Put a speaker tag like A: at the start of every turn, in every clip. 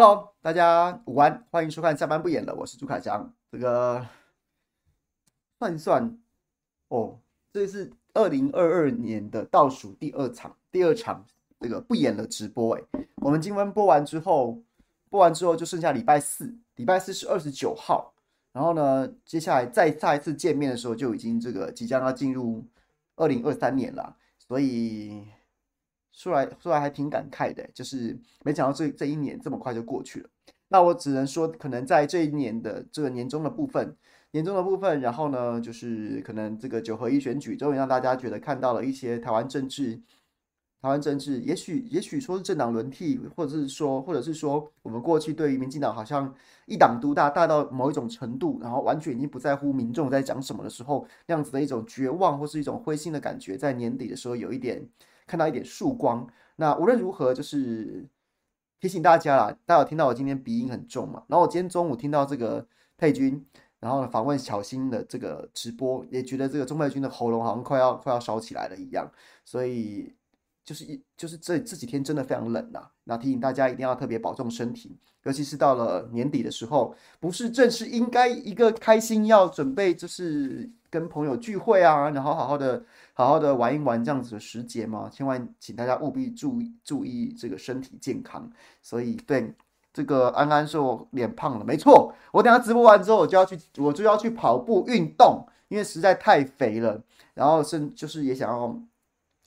A: Hello，大家午安，欢迎收看下班不演了，我是朱凯翔。这个算算哦，这是二零二二年的倒数第二场，第二场这个不演了直播。哎，我们今晚播完之后，播完之后就剩下礼拜四，礼拜四是二十九号。然后呢，接下来再下一次见面的时候，就已经这个即将要进入二零二三年了，所以。说来说来还挺感慨的，就是没想到这这一年这么快就过去了。那我只能说，可能在这一年的这个年终的部分，年终的部分，然后呢，就是可能这个九合一选举终于让大家觉得看到了一些台湾政治，台湾政治，也许也许说是政党轮替，或者是说，或者是说我们过去对于民进党好像一党独大，大到某一种程度，然后完全已经不在乎民众在讲什么的时候，那样子的一种绝望或是一种灰心的感觉，在年底的时候有一点。看到一点曙光，那无论如何，就是提醒大家啦。大家有听到我今天鼻音很重嘛？然后我今天中午听到这个佩君，然后呢访问小新的这个直播，也觉得这个钟佩君的喉咙好像快要快要烧起来了一样。所以就是一就是这这几天真的非常冷呐、那提醒大家一定要特别保重身体，尤其是到了年底的时候，不是正是应该一个开心要准备就是跟朋友聚会啊，然后好好的。好好的玩一玩这样子的时节嘛，千万请大家务必注意注意这个身体健康。所以对这个安安说我脸胖了，没错，我等下直播完之后我就要去，我就要去跑步运动，因为实在太肥了。然后是就是也想要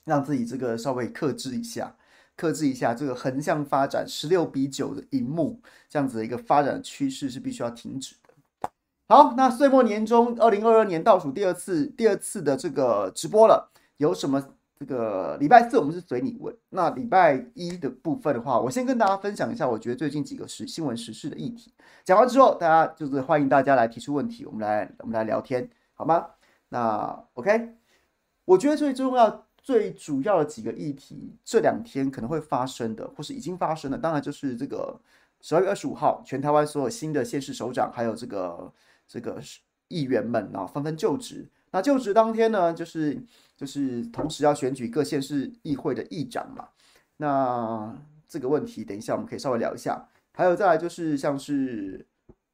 A: 让自己这个稍微克制一下，克制一下这个横向发展十六比九的荧幕这样子的一个发展趋势是必须要停止的。好，那岁末年终，二零二二年倒数第二次，第二次的这个直播了。有什么？这个礼拜四我们是随你问。那礼拜一的部分的话，我先跟大家分享一下，我觉得最近几个时新闻时事的议题。讲完之后，大家就是欢迎大家来提出问题，我们来我们来聊天，好吗？那 OK，我觉得最重要、最主要的几个议题，这两天可能会发生的，或是已经发生的，当然就是这个十二月二十五号，全台湾所有新的县市首长，还有这个。这个议员们啊，纷纷就职。那就职当天呢，就是就是同时要选举各县市议会的议长嘛。那这个问题，等一下我们可以稍微聊一下。还有再来就是像是，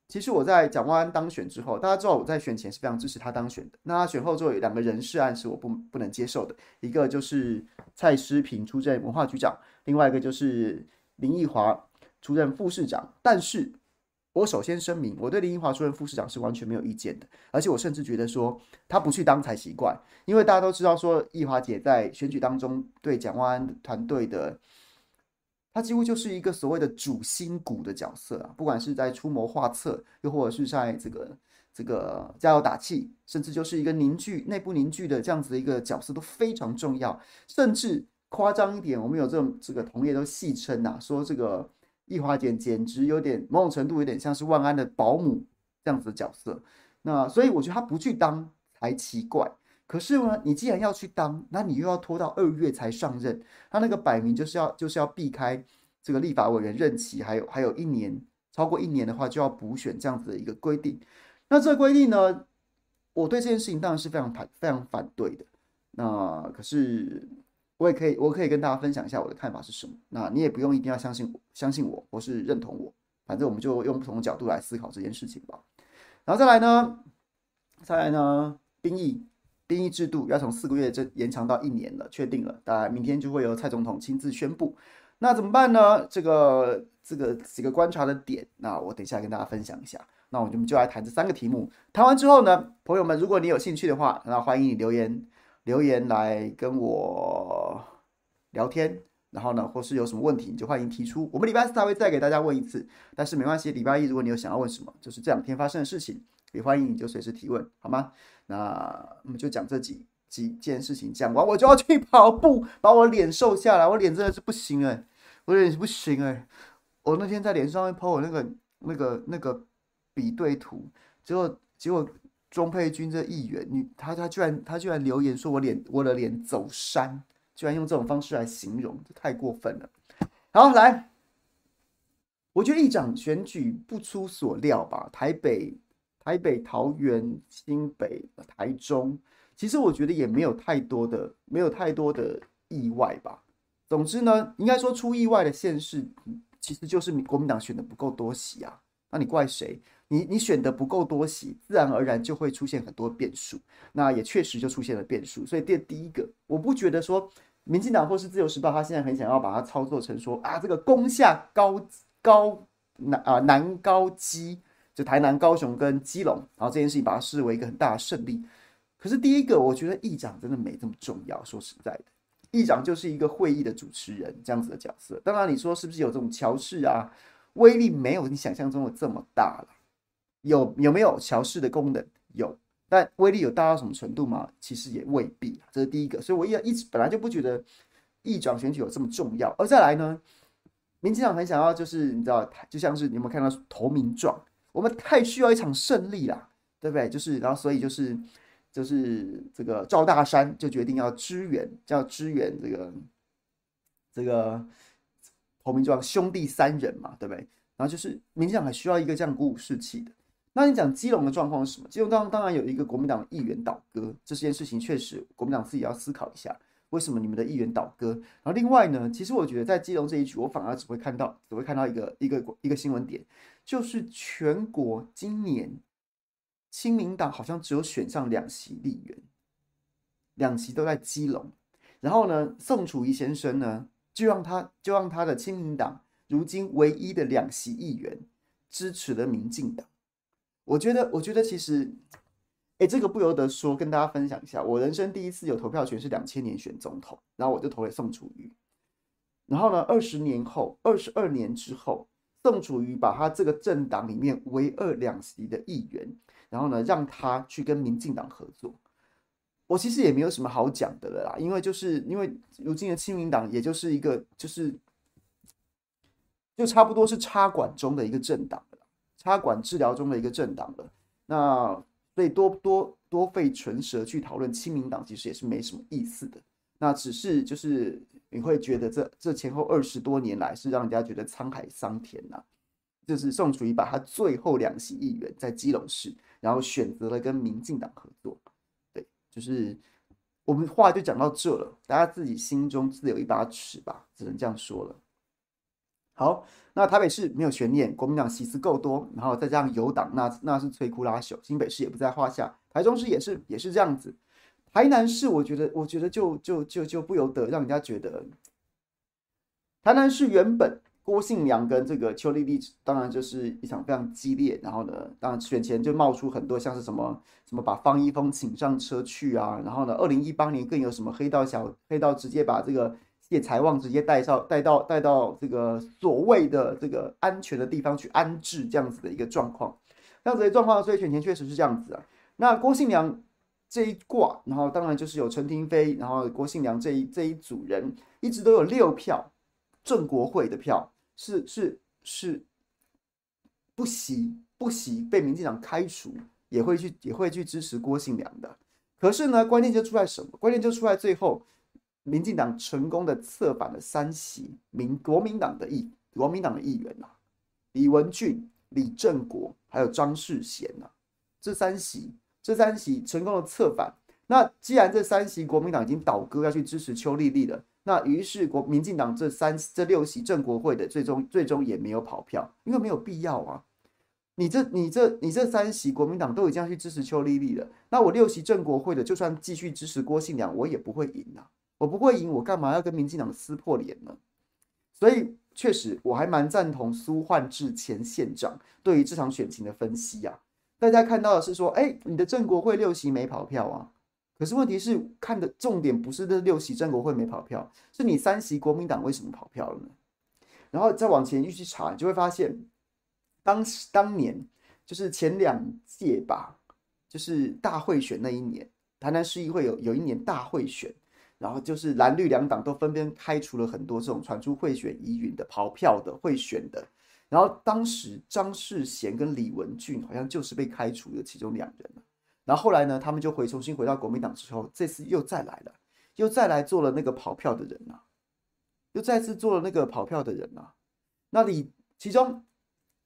A: 其实我在蒋万安当选之后，大家知道我在选前是非常支持他当选的。那他选后之后有两个人事案是我不不能接受的，一个就是蔡诗平出任文化局长，另外一个就是林奕华出任副市长，但是。我首先声明，我对林奕华出任副市长是完全没有意见的，而且我甚至觉得说他不去当才奇怪，因为大家都知道说奕华姐在选举当中对蒋万安团队的，他几乎就是一个所谓的主心骨的角色啊，不管是在出谋划策，又或者是在这个这个加油打气，甚至就是一个凝聚内部凝聚的这样子的一个角色都非常重要，甚至夸张一点，我们有这种这个同业都戏称啊，说这个。易华姐简直有点某种程度有点像是万安的保姆这样子的角色，那所以我觉得他不去当才奇怪。可是呢，你既然要去当，那你又要拖到二月才上任，他那个摆明就是要就是要避开这个立法委员任期，还有还有一年，超过一年的话就要补选这样子的一个规定。那这个规定呢，我对这件事情当然是非常反非常反对的。那可是。我也可以，我可以跟大家分享一下我的看法是什么。那你也不用一定要相信，相信我，或是认同我，反正我们就用不同的角度来思考这件事情吧。然后再来呢，再来呢，兵役，兵役制度要从四个月这延长到一年了，确定了，当然明天就会由蔡总统亲自宣布。那怎么办呢？这个这个几个观察的点，那我等一下跟大家分享一下。那我们就来谈这三个题目。谈完之后呢，朋友们，如果你有兴趣的话，那欢迎你留言。留言来跟我聊天，然后呢，或是有什么问题，你就欢迎提出。我们礼拜四还会再给大家问一次，但是没关系。礼拜一如果你有想要问什么，就是这两天发生的事情，也欢迎你就随时提问，好吗？那我们就讲这几几件事情，讲完我就要去跑步，把我脸瘦下来。我脸真的是不行哎、我脸是不行哎、我那天在脸上面 po 我那个那个那个比对图，结果结果。钟佩君这议员，你他他居然他居然留言说我脸我的脸走山，居然用这种方式来形容，这太过分了。好，来，我觉得议长选举不出所料吧，台北、台北、桃园、新北、台中，其实我觉得也没有太多的没有太多的意外吧。总之呢，应该说出意外的县市其实就是国民党选的不够多席啊。那你怪谁？你你选的不够多席，自然而然就会出现很多变数。那也确实就出现了变数。所以第第一个，我不觉得说民进党或是自由时报，他现在很想要把它操作成说啊，这个攻下高高南啊南高基，就台南、高雄跟基隆，然后这件事情把它视为一个很大的胜利。可是第一个，我觉得议长真的没这么重要。说实在的，议长就是一个会议的主持人这样子的角色。当然，你说是不是有这种乔氏啊？威力没有你想象中的这么大了。有有没有乔氏的功能？有，但威力有大到什么程度吗？其实也未必。这是第一个。所以我一一直本来就不觉得议长选举有这么重要。而再来呢，民进党很想要，就是你知道，就像是你有没有看到投名状？我们太需要一场胜利啦，对不对？就是然后所以就是。就是这个赵大山就决定要支援，叫支援这个这个投名状兄弟三人嘛，对不对？然后就是民进党还需要一个这样鼓舞士气的。那你讲基隆的状况是什么？基隆当当然有一个国民党议员倒戈，这件事情确实国民党自己要思考一下，为什么你们的议员倒戈？然后另外呢，其实我觉得在基隆这一局，我反而只会看到只会看到一个一个一个新闻点，就是全国今年。亲民党好像只有选上两席立员，两席都在基隆。然后呢，宋楚瑜先生呢，就让他就让他的亲民党如今唯一的两席议员支持了民进党。我觉得，我觉得其实，哎，这个不由得说，跟大家分享一下，我人生第一次有投票权是两千年选总统，然后我就投给宋楚瑜。然后呢，二十年后，二十二年之后，宋楚瑜把他这个政党里面唯二两席的议员。然后呢，让他去跟民进党合作。我其实也没有什么好讲的了啦，因为就是因为如今的亲民党，也就是一个就是就差不多是插管中的一个政党了，插管治疗中的一个政党了。那所以多多多费唇舌去讨论亲民党，其实也是没什么意思的。那只是就是你会觉得这这前后二十多年来，是让人家觉得沧海桑田呐。就是宋楚瑜把他最后两席议员在基隆市。然后选择了跟民进党合作，对，就是我们话就讲到这了，大家自己心中自有一把尺吧，只能这样说了。好，那台北市没有悬念，国民党席次够多，然后再加上有党，那那是摧枯拉朽。新北市也不在话下，台中市也是也是这样子。台南市，我觉得我觉得就就就就不由得让人家觉得，台南市原本。郭信良跟这个邱丽丽，当然就是一场非常激烈。然后呢，当然选前就冒出很多像是什么什么把方一峰请上车去啊。然后呢，二零一八年更有什么黑道小黑道直接把这个谢财旺直接带上带到带到这个所谓的这个安全的地方去安置这样子的一个状况，这样子的状况。所以选前确实是这样子啊。那郭信良这一挂，然后当然就是有陈亭妃，然后郭信良这一这一组人一直都有六票正国会的票。是是是，不惜不惜被民进党开除，也会去也会去支持郭信良的。可是呢，关键就出来什么？关键就出来最后，民进党成功的策反了三席民国民党的议国民党的议员呐、李文俊、李正国还有张世贤呐，这三席这三席成功的策反。那既然这三席国民党已经倒戈要去支持邱丽丽了。那于是国民进党这三这六席正国会的最终最终也没有跑票，因为没有必要啊。你这你这你这三席国民党都已经要去支持邱丽丽了，那我六席正国会的就算继续支持郭信良，我也不会赢啊。我不会赢，我干嘛要跟民进党撕破脸呢？所以确实我还蛮赞同苏焕智前县长对于这场选情的分析啊。大家看到的是说，哎，你的正国会六席没跑票啊。可是问题是，看的重点不是这六席正国会没跑票，是你三席国民党为什么跑票了呢？然后再往前一去查，你就会发现，当当年就是前两届吧，就是大会选那一年，台南市议会有有一年大会选，然后就是蓝绿两党都分别开除了很多这种传出贿选疑云的跑票的贿选的，然后当时张世贤跟李文俊好像就是被开除的其中两人。然后后来呢，他们就回重新回到国民党之后，这次又再来了，又再来做了那个跑票的人啊，又再次做了那个跑票的人啊。那李其中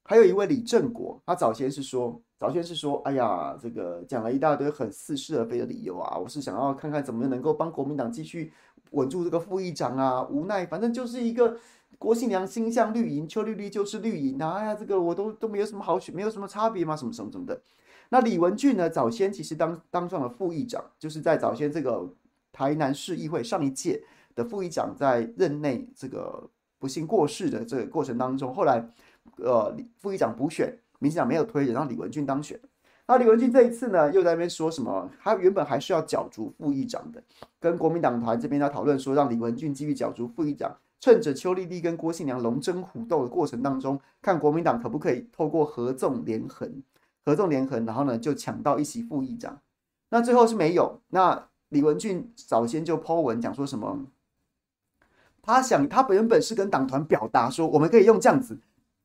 A: 还有一位李正国，他早先是说，早先是说，哎呀，这个讲了一大堆很似是而非的理由啊，我是想要看看怎么能够帮国民党继续稳住这个副议长啊，无奈反正就是一个郭信良心向绿营，邱绿绿就是绿营啊！哎呀，这个我都都没有什么好选，没有什么差别嘛，什么什么什么的。那李文俊呢？早先其实当当上了副议长，就是在早先这个台南市议会上一届的副议长在任内这个不幸过世的这个过程当中，后来呃副议长补选，民进党没有推人，让李文俊当选。那李文俊这一次呢，又在那边说什么？他原本还是要角逐副议长的，跟国民党团这边在讨论说，让李文俊继续角逐副议长，趁着邱丽丽跟郭信良龙争虎斗的过程当中，看国民党可不可以透过合纵连横，合纵连横，然后呢就抢到一席副议长。那最后是没有。那李文俊早先就抛文讲说什么？他想他原本是跟党团表达说，我们可以用这样子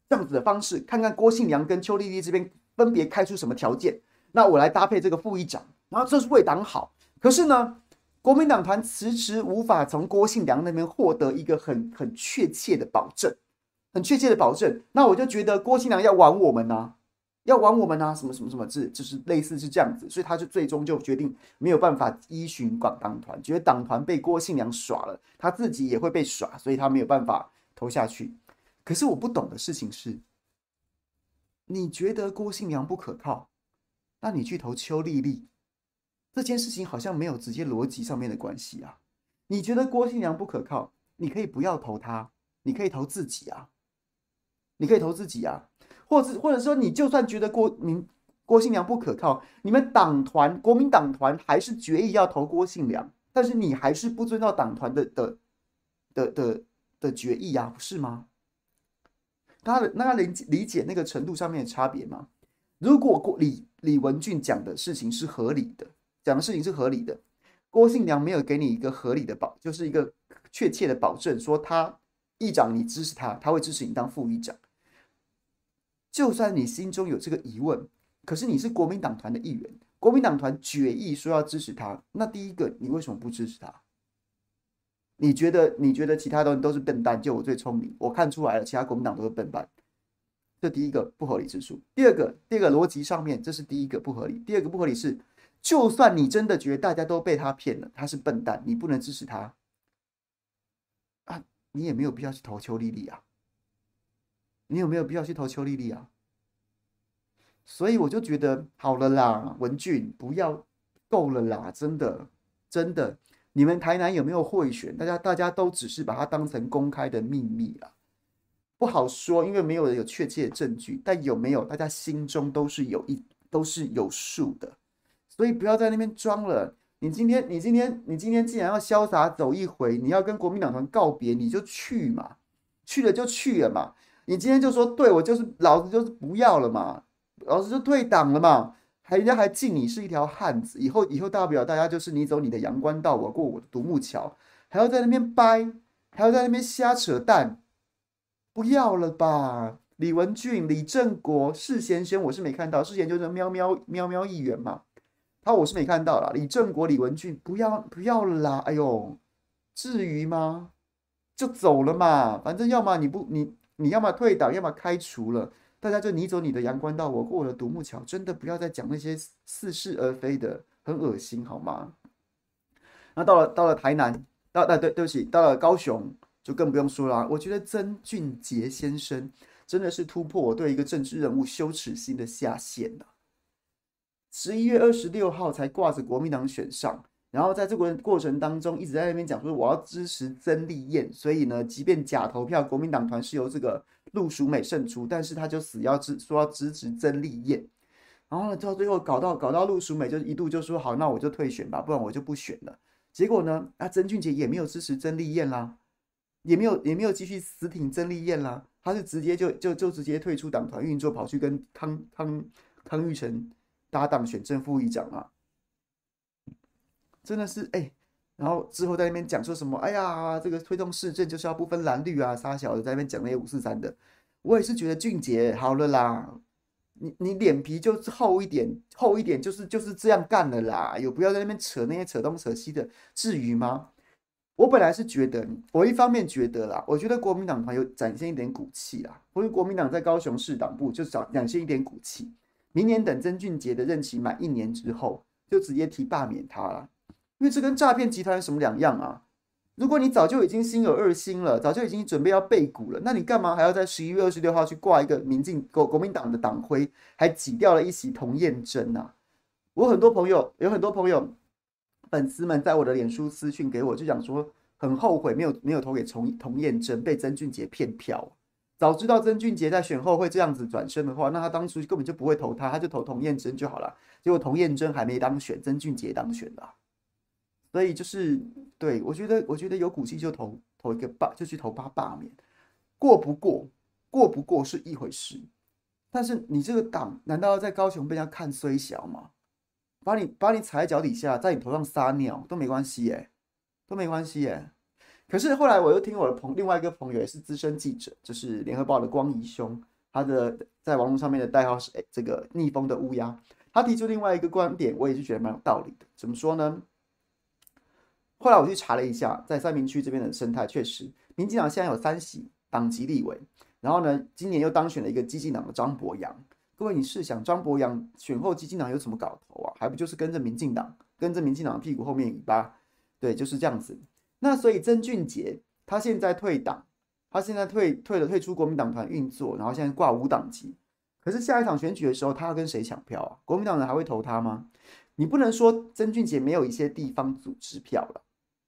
A: 这样子的方式，看看郭信良跟邱丽丽这边。分别开出什么条件？那我来搭配这个副议长，然后这是为党好。可是呢，国民党团迟迟无法从郭信良那边获得一个很很确切的保证，很确切的保证。那我就觉得郭信良要玩我们呐、要玩我们呐、什么什么什么字，就是类似是这样子。所以他就最终就决定没有办法依循广党团，觉得党团被郭信良耍了，他自己也会被耍，所以他没有办法投下去。可是我不懂的事情是。你觉得郭信良不可靠，那你去投邱丽丽，这件事情好像没有直接逻辑上面的关系啊。你觉得郭信良不可靠，你可以不要投他，你可以投自己啊，你可以投自己啊，或者或者说你就算觉得郭明郭信良不可靠，你们党团国民党团还是决议要投郭信良，但是你还是不遵照党团的的的的的决议啊，不是吗？他的那他理理解那个程度上面的差别吗？如果郭李李文俊讲的事情是合理的，讲的事情是合理的，郭信良没有给你一个合理的保，就是一个确切的保证，说他议长你支持他，他会支持你当副议长。就算你心中有这个疑问，可是你是国民党团的一员，国民党团决议说要支持他，那第一个你为什么不支持他？你觉得你觉得其他的人都是笨蛋，就我最聪明。我看出来了，其他国民党都是笨蛋。这第一个不合理之处。第二个，第二个逻辑上面，这是第一个不合理。第二个不合理是，就算你真的觉得大家都被他骗了，他是笨蛋，你不能支持他啊，你也没有必要去投邱丽丽啊。你有没有必要去投邱丽丽啊？所以我就觉得好了啦，文俊不要够了啦，真的真的。你们台南有没有贿选？大家大家都只是把它当成公开的秘密了，不好说，因为没有人有确切的证据。但有没有，大家心中都是有一都是有数的，所以不要在那边装了。你今天你今天你今天既然要潇洒走一回，你要跟国民党团告别，你就去嘛，去了就去了嘛。你今天就说对，我就是老子就是不要了嘛，老子就退党了嘛。还人家还敬你是一条汉子，以后以后大不了大家就是你走你的阳关道，我过我的独木桥，还要在那边掰，还要在那边瞎扯淡，不要了吧？李文俊、李正国、世贤轩，我是没看到，世贤就是喵喵喵喵议员嘛，他我是没看到啦。李正国、李文俊，不要不要啦！哎呦，至于吗？就走了嘛，反正要么你不你你要么退党，要么开除了。大家就你走你的阳关道，我过我的独木桥，真的不要再讲那些似是而非的，很恶心，好吗？那到了到了台南，到啊对对不起，到了高雄就更不用说了。我觉得曾俊杰先生真的是突破我对一个政治人物羞耻心的下限了。十一月二十六号才挂着国民党选上。然后在这个过程当中，一直在那边讲说我要支持曾丽燕，所以呢，即便假投票，国民党团是由这个陆淑美胜出，但是他就死要支说要支持曾丽燕。然后呢，到最后搞到搞到陆淑美就一度就说好，那我就退选吧，不然我就不选了。结果呢，啊，曾俊杰也没有支持曾丽燕啦，也没有也没有继续死挺曾丽燕啦，他是直接就就就直接退出党团运作，跑去跟康康康裕成搭档选正副议长啊。真的是哎、然后之后在那边讲说什么？哎呀，这个推动市政就是要不分蓝绿啊，杀小的在那边讲那些五四三的。我也是觉得俊杰好了啦，你你脸皮就厚一点，厚一点就是就是这样干的啦。有不要在那边扯那些扯东扯西的，至于吗？我本来是觉得，我一方面觉得啦，我觉得国民党团有展现一点骨气啦，或者国民党在高雄市党部就展展现一点骨气。明年等曾俊杰的任期满一年之后，就直接提罢免他了。因为这跟诈骗集团有什么两样啊？如果你早就已经心有二心了，早就已经准备要背骨了，那你干嘛还要在十一月二十六号去挂一个民进国国民党的党徽，还挤掉了一席童燕珍呐？我很多朋友，有很多朋友粉丝们在我的脸书私讯给我，就讲说很后悔没有没有投给童童燕珍，被曾俊杰骗票。早知道曾俊杰在选后会这样子转身的话，那他当初根本就不会投他，他就投童燕珍就好了。结果童燕珍还没当选，曾俊杰当选了。所以就是对我觉得，我觉得有骨气就投投一个罢，就去投他罢免，过不过过不过是一回事，但是你这个党难道要在高雄被人家看衰小吗？把你把你踩在脚底下，在你头上撒尿都没关系耶，都没关系耶。可是后来我又听我的朋另外一个朋友也是资深记者，就是联合报的光仪兄，他的在网络上面的代号是哎这个逆风的乌鸦，他提出另外一个观点，我也是觉得蛮有道理的。怎么说呢？后来我去查了一下，在三民区这边的生态，确实，民进党现在有三席党籍立委，然后呢，今年又当选了一个基进党的张博洋。各位，你试想，张博洋选后，基进党有什么搞头啊？还不就是跟着民进党，跟着民进党屁股后面尾巴？对，就是这样子。那所以曾俊杰他现在退党，他现在退退了，退出国民党团运作，然后现在挂无党籍。可是下一场选举的时候，他要跟谁抢票啊？国民党人还会投他吗？你不能说曾俊杰没有一些地方组织票了。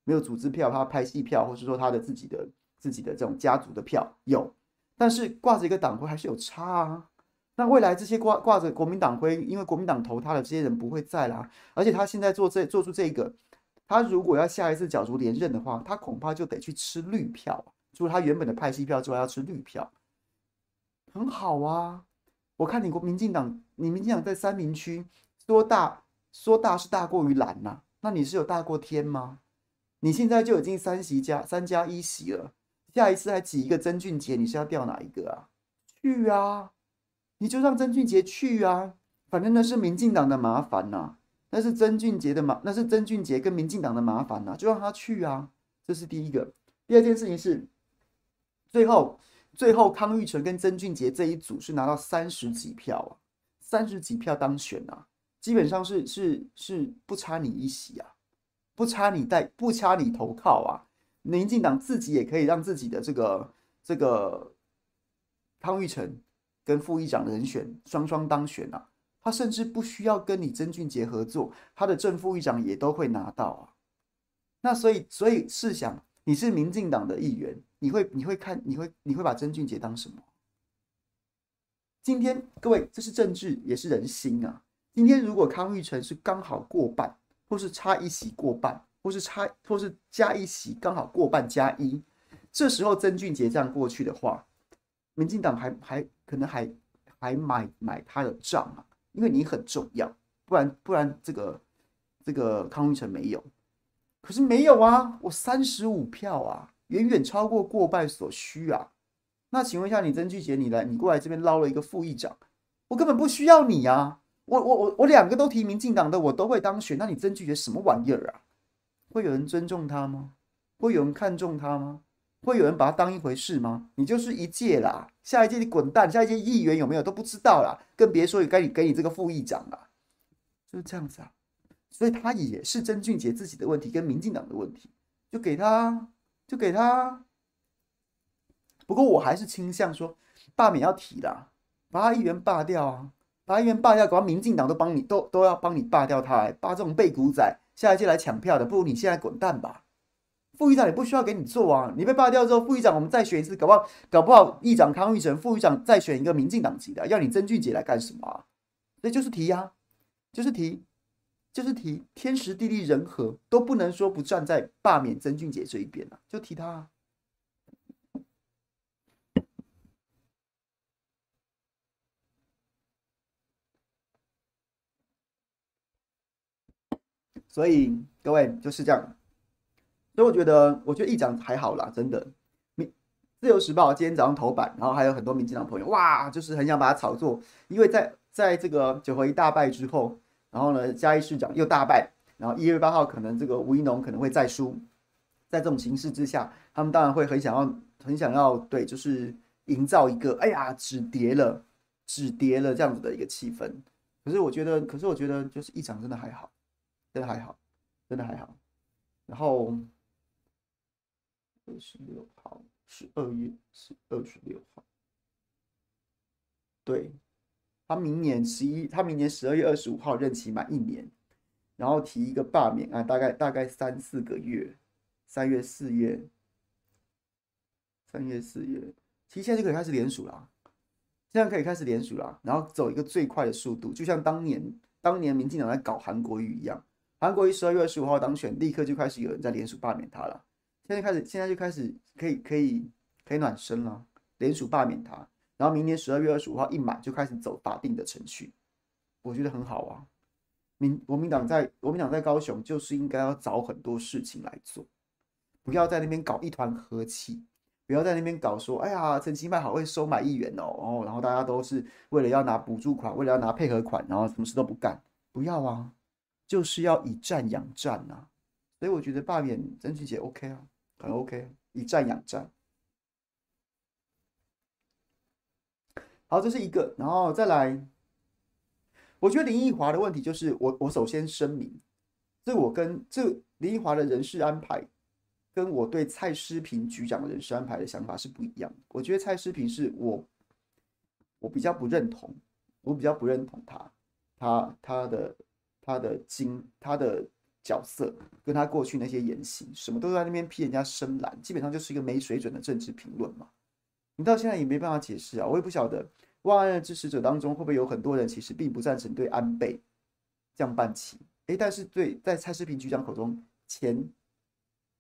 A: 没有组织票，他拍戏票，或是说他的自己的自己的这种家族的票有，但是挂着一个党徽还是有差啊。那未来这些挂挂着国民党徽，因为国民党投他的这些人不会在啦，而且他现在做这做出这个，他如果要下一次角逐连任的话，他恐怕就得去吃绿票，除了他原本的派系票之外，要吃绿票，很好啊。我看你国民进党，你民进党在三民区说大说大是大过于蓝呐、啊，那你是有大过天吗？你现在就已经三席加三加一席了，下一次还挤一个曾俊杰，你是要调哪一个啊？去啊，你就让曾俊杰去啊，反正那是民进党的麻烦呐、啊，那是曾俊杰的麻，那是曾俊杰跟民进党的麻烦呐、啊，就让他去啊。这是第一个。第二件事情是，最后最后康裕成跟曾俊杰这一组是拿到三十几票啊，三十几票当选啊，基本上是是是不差你一席啊。不差你带，不差你投靠啊！民进党自己也可以让自己的这个这个康裕成跟副议长人选双双当选啊！他甚至不需要跟你曾俊杰合作，他的正副议长也都会拿到啊！那所以，所以试想，你是民进党的议员，你会你会看，你会你会把曾俊杰当什么？今天各位，这是政治，也是人心啊！今天如果康裕成是刚好过半。或是差一席过半，或是差，或是加一席刚好过半加一，这时候曾俊杰这样过去的话，民进党还还可能还还买买他的账啊，因为你很重要，不然不然这个这个康裕成没有，可是没有啊，我三十五票啊，远远超过过半所需啊，那请问一下你曾俊杰，你来你过来这边捞了一个副议长，我根本不需要你啊。我我我我两个都提民进党的，我都会当选。那你曾俊杰什么玩意儿啊？会有人尊重他吗？会有人看重他吗？会有人把他当一回事吗？你就是一届啦，下一届你滚蛋，下一届议员有没有都不知道啦，更别说该你给你这个副议长了，就是这样子啊。所以他也是曾俊杰自己的问题跟民进党的问题，就给他，就给他。不过我还是倾向说，罢免要提啦，把他议员罢掉啊。把议员罢掉，搞到民进党都帮你，都都要帮你罢掉他，来罢这种背骨仔，下一届来抢票的，不如你现在滚蛋吧。副议长也不需要给你做啊，你被罢掉之后，副议长我们再选一次，搞不好搞不好议长康裕成，副议长再选一个民进党籍的，要你曾俊杰来干什么啊？那就是提呀，就是提，就是提，天时地利人和都不能说不站在罢免曾俊杰这一边啊，就提他啊。所以各位就是这样，所以我觉得，我觉得议长还好啦，真的。自由时报今天早上头版，然后还有很多民进党朋友，哇，就是很想把它炒作，因为在在这个九合一大败之后，然后呢，嘉义市长又大败，然后一月八号可能这个吴怡农可能会再输，在这种形势之下，他们当然会很想要，很想要对，就是营造一个，哎呀，止跌了，止跌了这样子的一个气氛。可是我觉得，可是我觉得，就是议长真的还好。真的还好，真的还好。然后二十六号，十二月是二十六号。对，他明年十一，他明年十二月二十五号任期满一年，然后提一个罢免案，大概大概三四个月，三月四月，三月四月，其实现在就可以开始联署了，现在可以开始联署了，然后走一个最快的速度，就像当年当年民进党在搞韩国瑜一样，韩国瑜十二月二十五号当选，立刻就开始有人在联署罢免他了，现在开始现在就开始可以可以可以暖身了，联署罢免他。然后明年十二月二十五号一满就开始走法定的程序，我觉得很好啊。民国民党在国民党在高雄就是应该要找很多事情来做，不要在那边搞一团和气，不要在那边搞说，哎呀，陈其迈好会收买议员哦，然后然后大家都是为了要拿补助款，为了要拿配合款，然后什么事都不干，不要啊，就是要以战养战啊。所以我觉得罢免曾俊杰 OK 啊，很 OK，以战养战。好，这是一个，然后再来。我觉得林奕华的问题就是我，我首先声明，这我跟这林奕华的人事安排，跟我对蔡诗萍局长的人事安排的想法是不一样的。我觉得蔡诗萍是我，我比较不认同，我比较不认同他，他他的他的经他的角色，跟他过去那些言行，什么都在那边批人家深蓝，基本上就是一个没水准的政治评论嘛。你到现在也没办法解释啊，我也不晓得万安的支持者当中会不会有很多人其实并不赞成对安倍降半旗，诶，但是对在蔡世平局长口中，前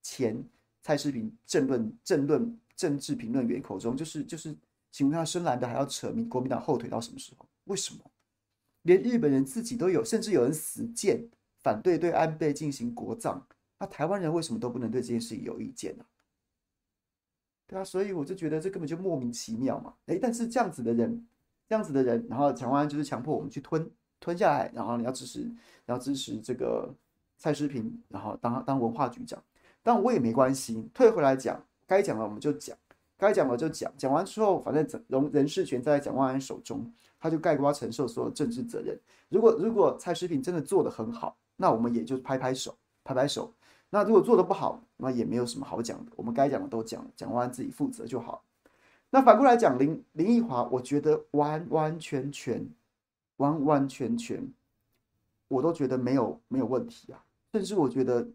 A: 前蔡世平政论政论政治评论员口中就是就是，请问他深蓝的还要扯民国民党后腿到什么时候？为什么连日本人自己都有，甚至有人死谏反对对安倍进行国葬，那台湾人为什么都不能对这件事情有意见呢？对啊，所以我就觉得这根本就莫名其妙嘛。诶，但是这样子的人，这样子的人，然后蒋万安就是强迫我们去吞吞下来，然后你要支持，要支持这个蔡诗平，然后当当文化局长。但我也没关系，退回来讲，该讲的我们就讲，该讲的就讲。讲完之后，反正整人人事权在蒋万安手中，他就盖瓜承受所有政治责任。如果如果蔡诗平真的做得很好，那我们也就拍拍手，拍拍手。那如果做的不好，那也没有什么好讲的。我们该讲的都讲，讲完自己负责就好。那反过来讲，林林奕华，我觉得完完全全、完完全全，我都觉得没有没有问题啊，甚至我觉得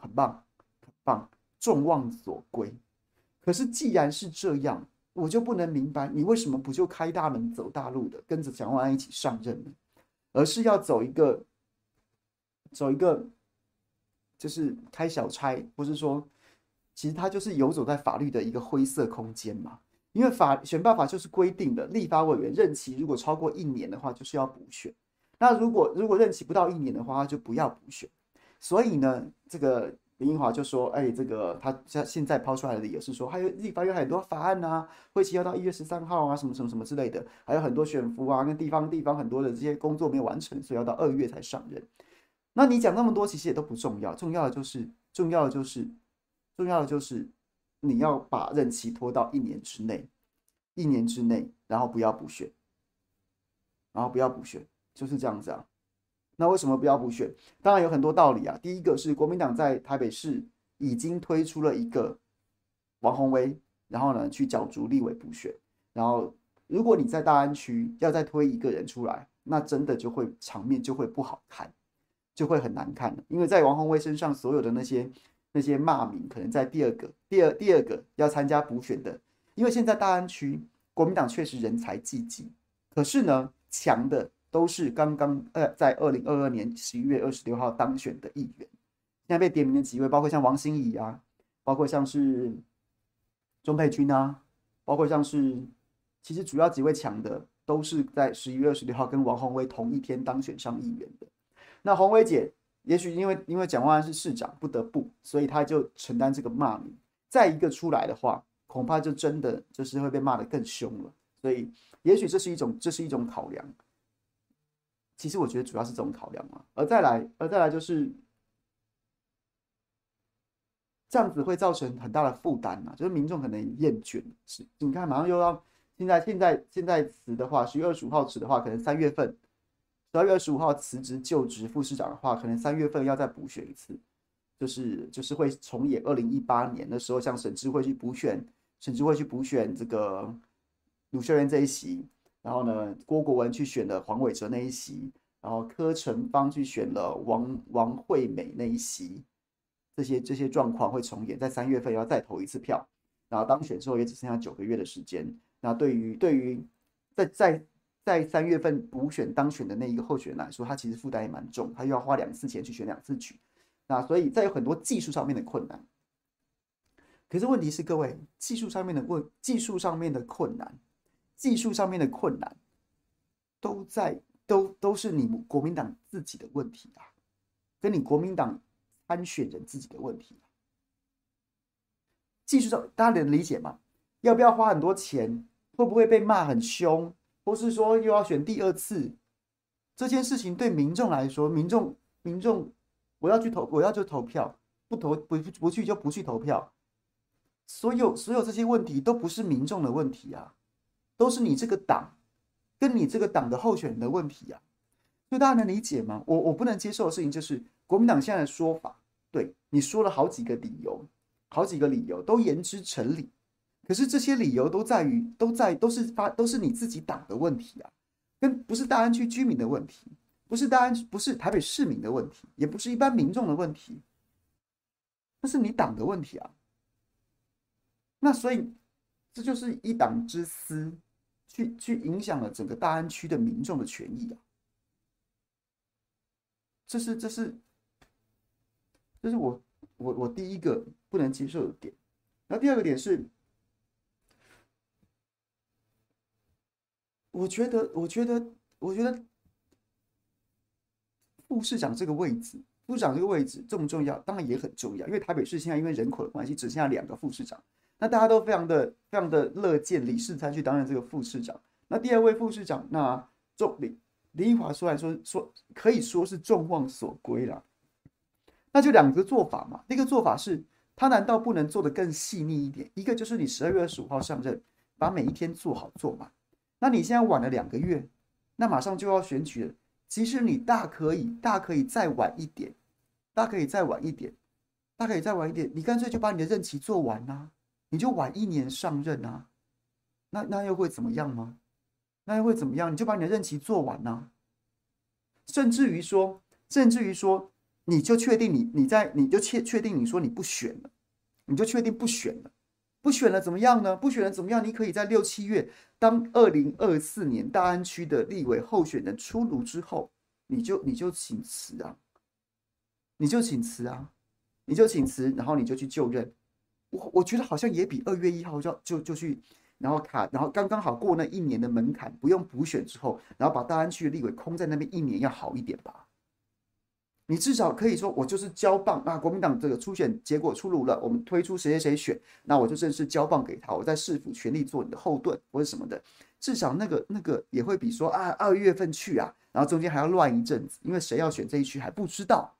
A: 很棒，很棒，众望所归。可是既然是这样，我就不能明白你为什么不就开大门走大路的，跟着蒋万安一起上任呢？而是要走一个走一个。就是开小差，不是说，其实他就是游走在法律的一个灰色空间嘛。因为法选办法就是规定的，立法委员任期如果超过一年的话，就是要补选。那如果如果任期不到一年的话，他就不要补选。所以呢，这个林英华就说：“哎，这个他现现在抛出来的理由是说，还有立法有很多法案啊，会期要到一月十三号啊，什么什么什么之类的，还有很多选服啊，跟地方地方很多的这些工作没有完成，所以要到二月才上任。”那你讲那么多，其实也都不重要，重要的就是，重要的就是，重要的就是，你要把任期拖到一年之内，一年之内，然后不要补选，然后不要补选，就是这样子啊。那为什么不要补选？当然有很多道理啊。第一个是国民党在台北市已经推出了一个王鸿薇，然后呢去角逐立委补选，然后如果你在大安区要再推一个人出来，那真的就会场面就会不好看。就会很难看了，因为在王宏威身上所有的那些那些骂名，可能在第二个、第二、第二个要参加补选的，因为现在大安区国民党确实人才济济，可是呢，强的都是刚刚呃在二零二二年十一月二十六号当选的议员，现在被点名的几位，包括像王心怡啊，包括像是钟佩君啊，包括像是其实主要几位强的都是在十一月二十六号跟王宏威同一天当选上议员的。那洪伟姐也许因为因为蒋万安是市长，不得不，所以他就承担这个骂名。再一个出来的话，恐怕就真的就是会被骂得更凶了。所以，也许这是一种这是一种考量。其实我觉得主要是这种考量嘛。而再来，而再来就是这样子会造成很大的负担呐，就是民众可能厌倦。是，你看马上又要现在现在现在辞的话，十月二十五号辞的话，可能三月份。十二月二十五号辞职就职副市长的话，可能三月份要再补选一次，就是就是会重演二零一八年的时候，像沈智慧去补选，沈智慧去补选这个卢秀燕这一席，然后呢，郭国文去选了黄伟哲那一席，然后柯成芳去选了王王惠美那一席，这些这些状况会重演，在三月份要再投一次票，然后当选之后也只剩下九个月的时间。那对于对于在在在三月份补选当选的那一个候选人来说，他其实负担也蛮重，他又要花两次钱去选两次举。那所以，再有很多技术上面的困难。可是问题是，各位技术上面的问，技术上面的困难，技术上面的困难，都在都都是你国民党自己的问题啊，跟你国民党参选人自己的问题。技术上大家能理解吗？要不要花很多钱？会不会被骂很凶？或是说又要选第二次？这件事情对民众来说，民众民众。我要去投，我要就投票，不投不不去就不去投票。所有所有这些问题都不是民众的问题啊，都是你这个党跟你这个党的候选人的问题啊。所以大家能理解吗？我我不能接受的事情就是国民党现在的说法，对你说了好几个理由，好几个理由都言之成理，可是这些理由都在于都在都是发都是你自己党的问题啊，跟不是大安区居民的问题。不是大安，不是台北市民的问题，也不是一般民众的问题，那是你党的问题啊。那所以这就是一党之私，去去影响了整个大安区的民众的权益啊。这是这是这是我我我第一个不能接受的点。然后第二个点是，我觉得我觉得我觉得。副市长这个位置，副市长这个位置重不重要？当然也很重要，因为台北市现在因为人口的关系，只剩下两个副市长，那大家都非常的、非常的乐见李世才去担任这个副市长。那第二位副市长，那重李李英华说来说说，可以说是众望所归了。那就两个做法嘛，一个做法是，他难道不能做得更细腻一点？一个就是你十二月二十五号上任，把每一天做好做满。那你现在晚了两个月，那马上就要选举了。其实你大可以，大可以再晚一点，大可以再晚一点，大可以再晚一点。你干脆就把你的任期做完啊，你就晚一年上任啊，那那又会怎么样吗？那又会怎么样？你就把你的任期做完啊，甚至于说，甚至于说，你就确定你你在你就确确定你说你不选了，你就确定不选了。不选了怎么样呢？不选了怎么样？你可以在六七月，当二零二四年大安区的立委候选人出炉之后，你就你就请辞啊，你就请辞啊，你就请辞，然后你就去就任。我我觉得好像也比二月一号就就就去，然后卡，然后刚刚好过那一年的门槛，不用补选之后，然后把大安区的立委空在那边一年要好一点吧。你至少可以说，我就是交棒啊！国民党这个初选结果出炉了，我们推出谁谁谁选，那我就正式交棒给他，我在市府全力做你的后盾或者什么的。至少那个那个也会比说啊，二月份去啊，然后中间还要乱一阵子，因为谁要选这一区还不知道。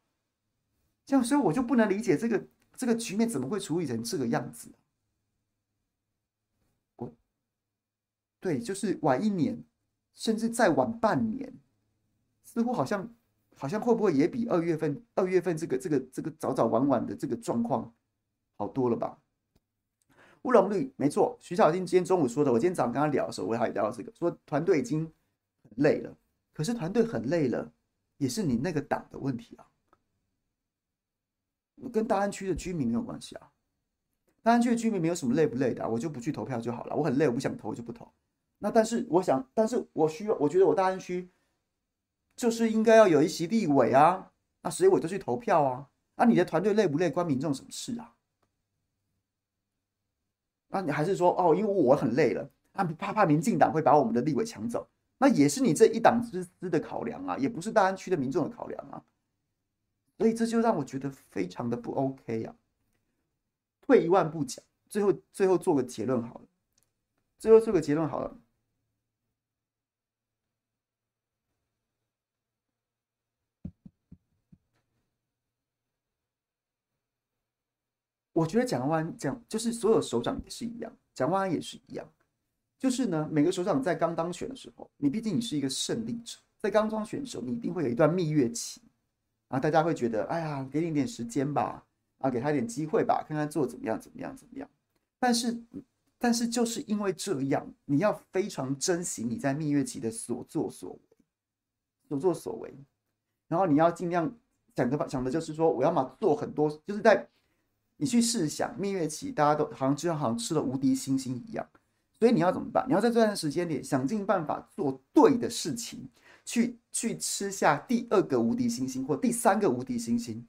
A: 这样，所以我就不能理解这个这个局面怎么会处理成这个样子。我，对，就是晚一年，甚至再晚半年，似乎好像。好像会不会也比二月份二月份这个这个这个早早晚晚的这个状况好多了吧？乌龙绿没错，徐小新今天中午说的，我今天早上跟他聊的时候，我还聊到这个，说团队已经很累了，可是团队很累了，也是你那个党的问题啊，跟大安区的居民没有关系啊，大安区的居民没有什么累不累的，我就不去投票就好了，我很累，我不想投就不投。那但是我想，但是我需要，我觉得我大安区。就是应该要有一席立委啊，那所以我就去投票啊。那你的团队累不累，关民众什么事啊？那你还是说哦，因为我很累了，啊，怕怕民进党会把我们的立委抢走，那也是你这一党之私的考量啊，也不是大安区的民众的考量啊。所以这就让我觉得非常的不 OK 啊。退一万步讲，最后最后做个结论好了，最后做个结论好了。我觉得蒋万安讲，就是所有首长也是一样，蒋万安也是一样，就是呢，每个首长在刚当选的时候，你毕竟你是一个胜利者，在刚当选的时候，你一定会有一段蜜月期，啊，大家会觉得，哎呀，给你点时间吧，啊，给他一点机会吧，看看做怎么样，怎么样，怎么样。但是，但是就是因为这样，你要非常珍惜你在蜜月期的所作所为，所作所为，然后你要尽量想的想的就是说，我要嘛做很多，就是在你去试想蜜月期，大家都好像就像好像吃了无敌星星一样。所以你要怎么办？你要在这段时间里想尽办法做对的事情，去去吃下第二个无敌星星或第三个无敌星星，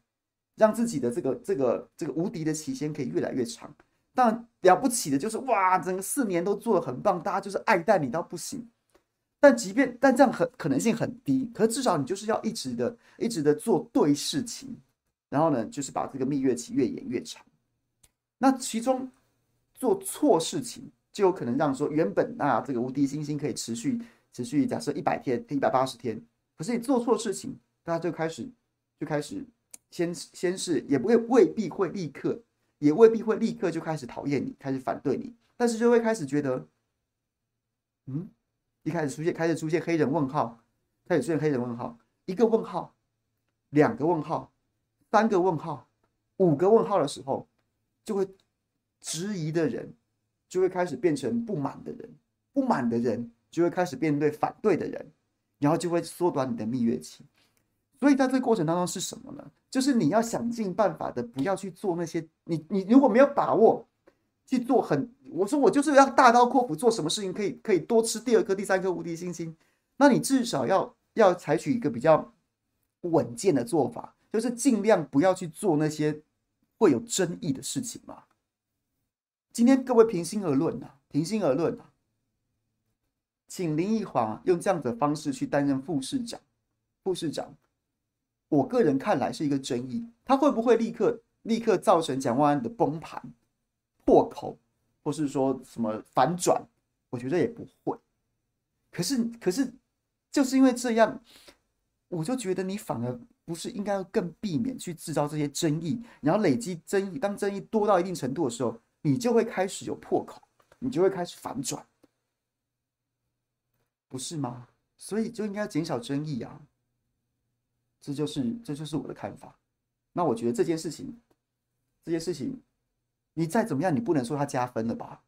A: 让自己的这个这个这个无敌的期限可以越来越长。当然了不起的就是哇，整个四年都做的很棒，大家就是爱戴你到不行。但即便但这样很可能性很低，可至少你就是要一直的一直的做对事情，然后呢，就是把这个蜜月期越延越长。那其中做错事情。就有可能让说原本啊这个无敌星星可以持续持续，假设一百天、一百八十天，可是你做错事情，大家就开始就开始先先是也不会未必会立刻，也未必会立刻就开始讨厌你，开始反对你，但是就会开始觉得，嗯，一开始出现开始出现黑人问号，开始出现黑人问号，一个问号，两个问号，三个问号，五个问号的时候，就会质疑的人。就会开始变成不满的人，不满的人就会开始面对反对的人，然后就会缩短你的蜜月期。所以在这个过程当中是什么呢？就是你要想尽办法的不要去做那些你你如果没有把握去做很，我说我就是要大刀阔斧做什么事情可以可以多吃第二颗第三颗无敌星星，那你至少要要采取一个比较稳健的做法，就是尽量不要去做那些会有争议的事情嘛。今天各位平心而论啊，平心而论啊，请林奕华用这样子的方式去担任副市长，副市长，我个人看来是一个争议，他会不会立刻立刻造成蒋万安的崩盘、破口，或是说什么反转？我觉得也不会。可是，可是就是因为这样，我就觉得你反而不是应该要更避免去制造这些争议，然后累积争议，当争议多到一定程度的时候。你就会开始有破口，你就会开始反转，不是吗？所以就应该减少争议啊，这就是这就是我的看法。那我觉得这件事情，这件事情，你再怎么样，你不能说他加分了吧？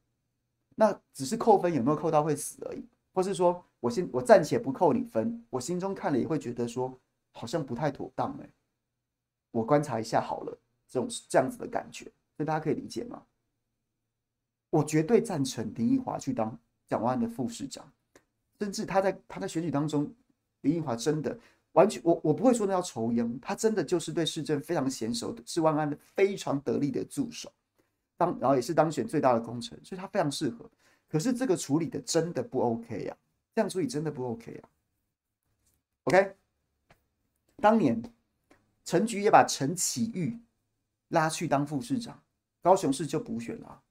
A: 那只是扣分，有没有扣到会死而已，或是说我先我暂且不扣你分，我心中看了也会觉得说好像不太妥当哎，我观察一下好了，这种这样子的感觉，所以大家可以理解吗？我绝对赞成林奕华去当蒋万安的副市长，甚至他在他在选举当中，林奕华真的完全我我不会说那叫酬庸，他真的就是对市政非常娴熟的，是万安的非常得力的助手，当然后也是当选最大的功臣，所以他非常适合。可是这个处理的真的不 OK 呀，这样处理真的不 OK 呀。OK，当年陈菊也把陈启玉拉去当副市长，高雄市就补选了。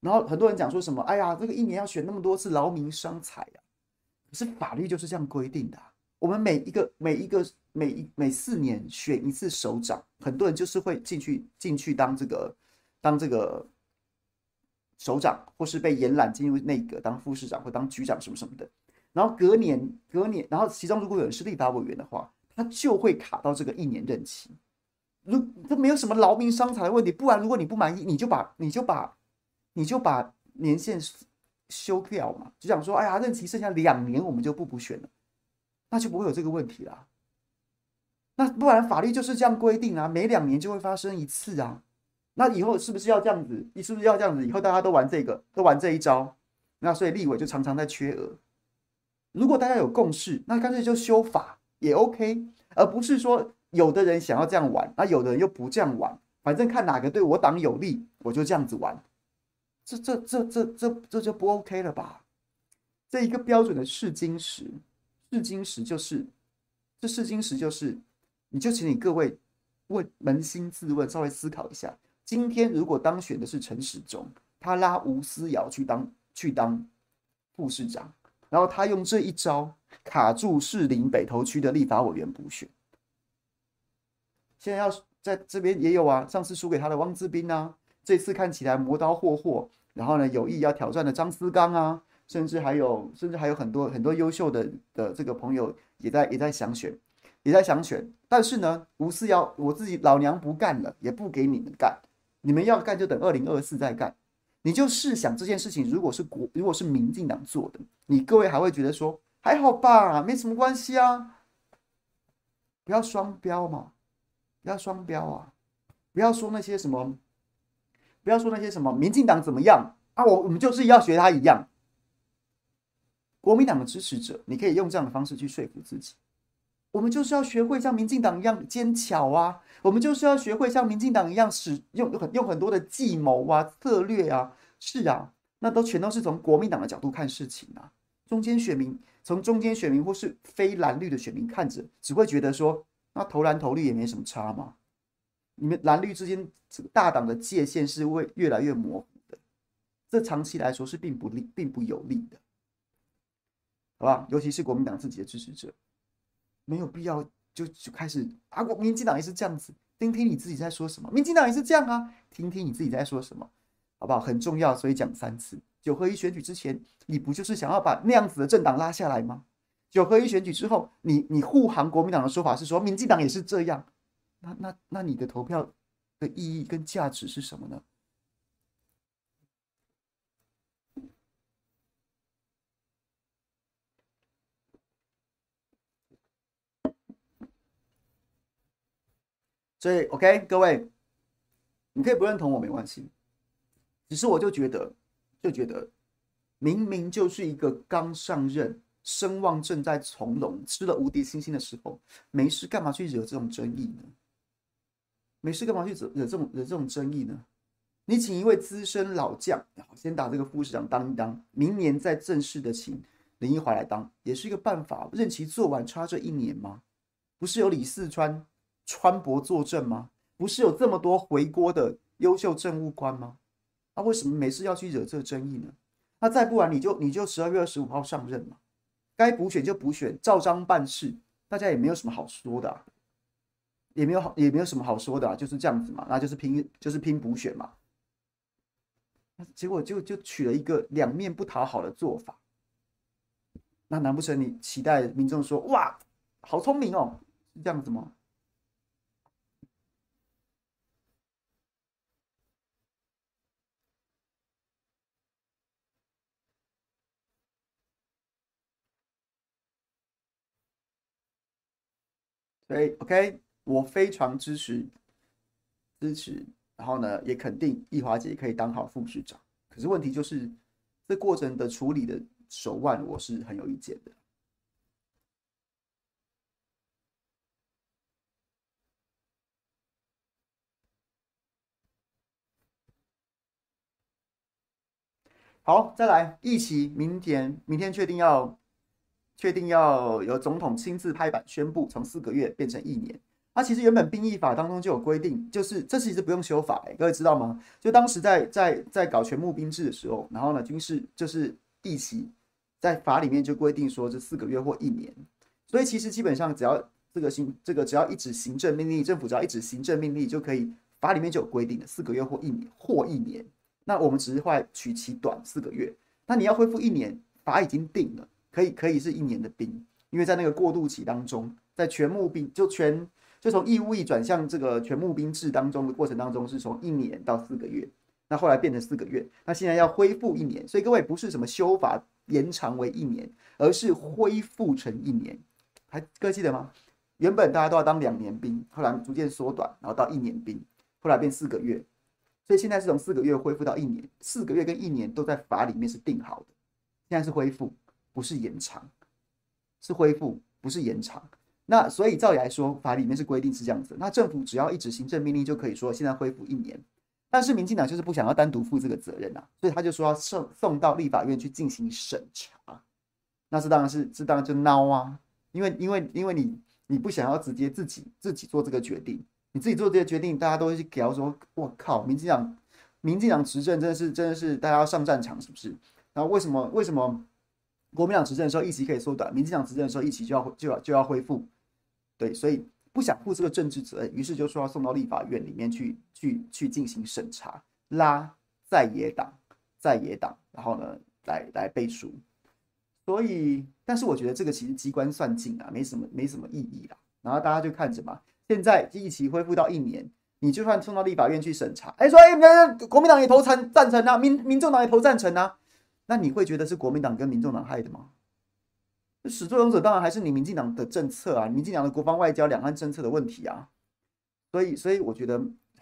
A: 然后很多人讲说什么，哎呀，这个一年要选那么多次，劳民伤财呀。可是法律就是这样规定的。我们每一个、每一个、每一每四年选一次首长，很多人就是会进去进去当这个当这个首长，或是被延揽进入内阁当副市长或当局长什么什么的。然后隔年隔年，然后其中如果有人是立法委员的话，他就会卡到这个一年任期。如这没有什么劳民伤财的问题，不然如果你不满意，你就把你就把。你就把年限修掉嘛，就想说，哎呀，任期剩下两年，我们就不补选了，那就不会有这个问题啦。那不然法律就是这样规定啊，每两年就会发生一次啊。那以后是不是要这样子？你是不是要这样子？以后大家都玩这个，都玩这一招。那所以立委就常常在缺额。如果大家有共识，那干脆就修法也 OK，而不是说有的人想要这样玩，那有的人又不这样玩，反正看哪个对我党有利，我就这样子玩。这这这这这这就不 OK 了吧？这一个标准的试金石，试金石就是，这试金石就是，你就请你各位问扪心自问，稍微思考一下，今天如果当选的是陈时中，他拉吴思瑶去当去当副市长，然后他用这一招卡住士林北投区的立法委员补选，现在要在这边也有啊，上次输给他的汪志斌啊。这次看起来磨刀霍霍，然后呢，有意要挑战的张思刚啊，甚至还有，甚至还有很多很多优秀的的这个朋友也在也在想选，也在想选，但是呢，吴思瑶我自己老娘不干了，也不给你们干，你们要干就等二零二四再干。你就试想这件事情，如果是国，如果是民进党做的，你各位还会觉得说还好吧，没什么关系啊，不要双标嘛，不要双标啊，不要说那些什么，不要说那些什么民进党怎么样啊，我我们就是要学他一样。国民党的支持者，你可以用这样的方式去说服自己。我们就是要学会像民进党一样奸巧啊！我们就是要学会像民进党一样使用很用很多的计谋啊、策略啊。是啊，那都全都是从国民党的角度看事情啊。中间选民从中间选民或是非蓝绿的选民看着，只会觉得说，那投蓝投绿也没什么差嘛。你们蓝绿之间这个大党的界限是会越来越模糊的，这长期来说是并不利、并不有利的。好吧，尤其是国民党自己的支持者，没有必要就就开始啊！国民进党也是这样子，听听你自己在说什么。民进党也是这样啊，听听你自己在说什么，好不好？很重要，所以讲三次。九合一选举之前，你不就是想要把那样子的政党拉下来吗？九合一选举之后，你你护航国民党的说法是说，民进党也是这样，那那那你的投票的意义跟价值是什么呢？所以，OK，各位，你可以不认同我没关系，只是我就觉得，就觉得，明明就是一个刚上任、声望正在从容、吃了无敌星星的时候，没事干嘛去惹这种争议呢？没事干嘛去惹惹这种惹这种争议呢？你请一位资深老将，先打这个副市长当一当，明年再正式的请林奕华来当，也是一个办法。任期做完差这一年吗？不是有李四川？川博坐镇吗？不是有这么多回锅的优秀政务官吗？那、为什么没事要去惹这个争议呢？那再不然你就你就十二月二十五号上任嘛，该补选就补选，照章办事，大家也没有什么好说的、啊，也没有好也没有什么好说的、啊，就是这样子嘛，那就是拼就是拼补选嘛。结果就就取了一个两面不讨好的做法，那难不成你期待民众说哇，好聪明哦，是这样子吗？所以，OK，我非常支持支持，然后呢，也肯定易华姐可以当好副市长。可是问题就是，这过程的处理的手腕，我是很有意见的。好，再来，一起，明天，明天确定要。确定要由总统亲自拍板宣布，从四个月变成一年。那、啊、其实原本兵役法当中就有规定，就是这其实不用修法哎，各位知道吗？就当时在在在搞全募兵制的时候，然后呢，军事就是役期在法里面就规定说这四个月或一年。所以其实基本上只要这个行这个只要一纸行政命令，政府只要一纸行政命令就可以，法里面就有规定的四个月或一年或一年。那我们只是会取其短四个月。那你要恢复一年，法已经定了。可以可以是一年的兵，因为在那个过渡期当中，在全募兵就全就从义务役转向这个全募兵制当中的过程当中，是从一年到四个月，那后来变成四个月，那现在要恢复一年，所以各位不是什么修法延长为一年，而是恢复成一年，还各位记得吗？原本大家都要当两年兵，后来逐渐缩短，然后到一年兵，后来变四个月，所以现在是从四个月恢复到一年，四个月跟一年都在法里面是定好的，现在是恢复。不是延长，是恢复，不是延长。那所以照理来说，法里面是规定是这样子。那政府只要一纸行政命令就可以说现在恢复一年。但是民进党就是不想要单独负这个责任啊，所以他就说要送送到立法院去进行审查。那这当然是这当然就孬啊，因为因为因为你你不想要直接自己自己做这个决定，你自己做这个决定，大家都会去给他说，我靠，民进党民进党执政真的是真的是大家要上战场是不是？然后为什么为什么？国民党执政的时候，役期可以缩短；民进党执政的时候，役期就要就要就要恢复。对，所以不想负这个政治责任，于是就说要送到立法院里面去去去进行审查，拉在野党在野党，然后呢来来背书。所以，但是我觉得这个其实机关算尽啊，没什么没什么意义啦。然后大家就看着嘛。现在一起恢复到一年，你就算送到立法院去审查，哎，说哎，国民党也投赞赞成啊，民民众党也投赞成啊，那你会觉得是国民党跟民众党害的吗？始作俑者当然还是你民进党的政策啊，民进党的国防外交、两岸政策的问题啊。所以，所以我觉得，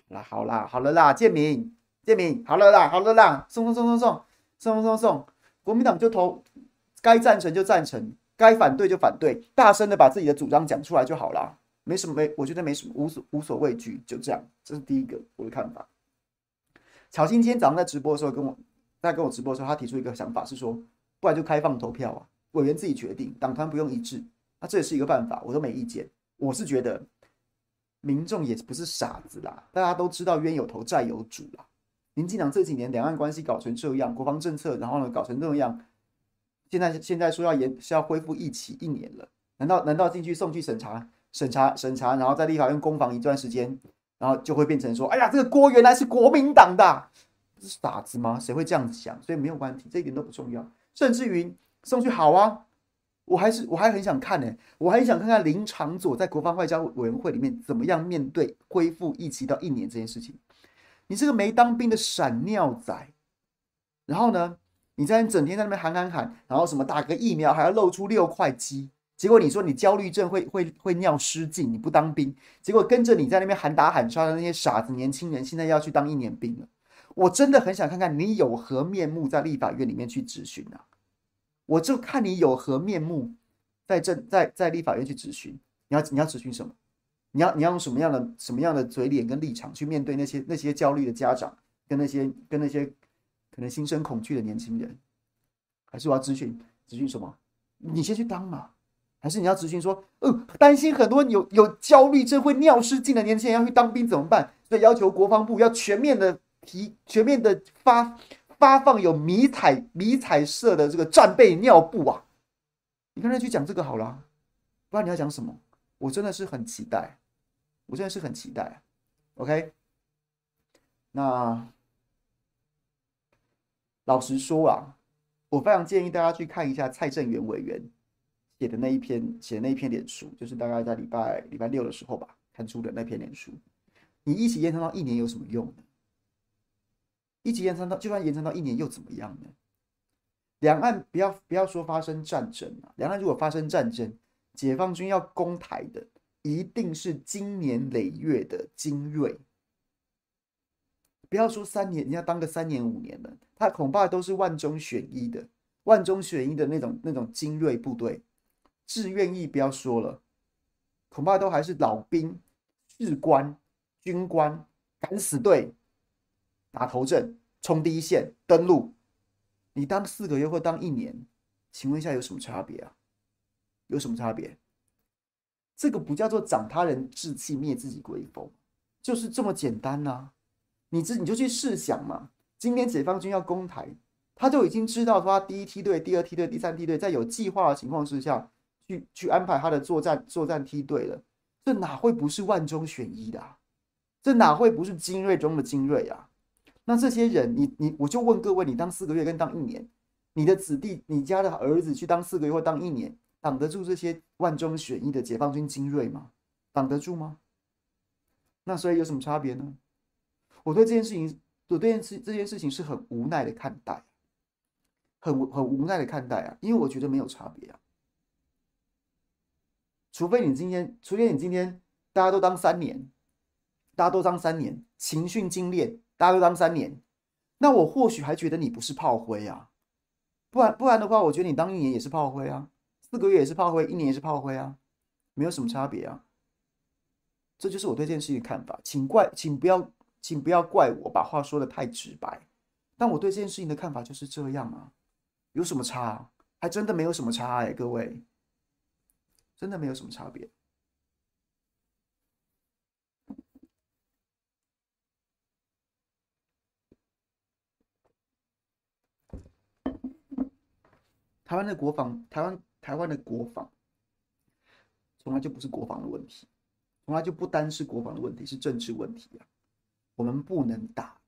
A: 啦，好啦，好了啦，建明，建明，好了啦，好了啦，送送送送送送送送送，国民党就投，该赞成就赞成，该反对就反对，大声的把自己的主张讲出来就好了，没什么，没，我觉得没什么，无所无所畏惧，就这样，这是第一个我的看法。巧心今天早上在直播的时候跟我，在跟我直播的时候，他提出一个想法是说，不然就开放投票啊。委员自己决定，党团不用一致，那这也是一个办法，我都没意见。我是觉得民众也不是傻子啦，大家都知道冤有头债有主啦。民进党这几年两岸关系搞成这样，国防政策然后呢搞成这样，现在现在说要延是要恢复一期一年了，难道难道进去送去审查审查审查，然后在立法院攻防一段时间，然后就会变成说，哎呀，这个锅原来是国民党的，是傻子吗？谁会这样子想？所以没有关系，这一点都不重要，甚至于。送去好啊，我还是我还很想看呢、我还想看看林长佐在国防外交委员会里面怎么样面对恢复一级到一年这件事情。你这个没当兵的闪尿仔，然后呢，你在整天在那边喊喊喊，然后什么打个疫苗还要露出六块肌，结果你说你焦虑症会会会尿失禁，你不当兵，结果跟着你在那边喊打喊杀的那些傻子年轻人，现在要去当一年兵了。我真的很想看看你有何面目在立法院里面去质询啊！我就看你有何面目，在政在在立法院去质询，你要你要质询什么？你要你要用什么样的什么样的嘴脸跟立场去面对那些那些焦虑的家长，跟那些跟那些可能心生恐惧的年轻人？还是我要质询质询什么？你先去当嘛？还是你要质询说，嗯，担心很多有有焦虑症会尿失禁的年轻人要去当兵怎么办？所以要求国防部要全面的提全面的发。发放有迷彩迷彩色的这个战备尿布啊！你刚才去讲这个好了，不然你要讲什么？我真的是很期待，我真的是很期待。OK，那老实说啊，我非常建议大家去看一下蔡正元委员写的那一篇写的那一篇脸书，就是大概在礼拜礼拜六的时候吧，看出的那篇脸书。你一起延长到一年有什么用呢？一直延长到，就算延长到一年又怎么样呢？两岸不要不要说发生战争啊，两岸如果发生战争，解放军要攻台的一定是经年累月的精锐。不要说三年，人家当个三年五年的，他恐怕都是万中选一的，万中选一的那种那种精锐部队。志愿役不要说了，恐怕都还是老兵、士官、军官、敢死队。打头阵，冲第一线，登陆。你当四个月或当一年，请问一下有什么差别啊？有什么差别？这个不叫做长他人志气，灭自己威风，就是这么简单呐、啊。你自你就去试想嘛，今天解放军要攻台，他就已经知道说他第一梯队、第二梯队、第三梯队在有计划的情况之下去去安排他的作战作战梯队了。这哪会不是万中选一的、啊？这哪会不是精锐中的精锐啊？那这些人，你你我就问各位，你当四个月跟当一年，你的子弟、你家的儿子去当四个月或当一年，挡得住这些万中选一的解放军精锐吗？挡得住吗？那所以有什么差别呢？我对这件事情，我对这件事这件事情是很无奈的看待，很很无奈的看待啊，因为我觉得没有差别啊，除非你今天，除非你今天大家都当三年，大家都当三年，勤训精练。大家都当三年，那我或许还觉得你不是炮灰啊，不然不然的话，我觉得你当一年也是炮灰啊，四个月也是炮灰，一年也是炮灰啊，没有什么差别啊。这就是我对这件事情的看法，请怪，请不要，请不要怪我把话说的太直白，但我对这件事情的看法就是这样啊，有什么差？还真的没有什么差哎，各位，真的没有什么差别。台湾的国防，台湾台湾的国防，从来就不是国防的问题，从来就不单是国防的问题，是政治问题啊！我们不能打，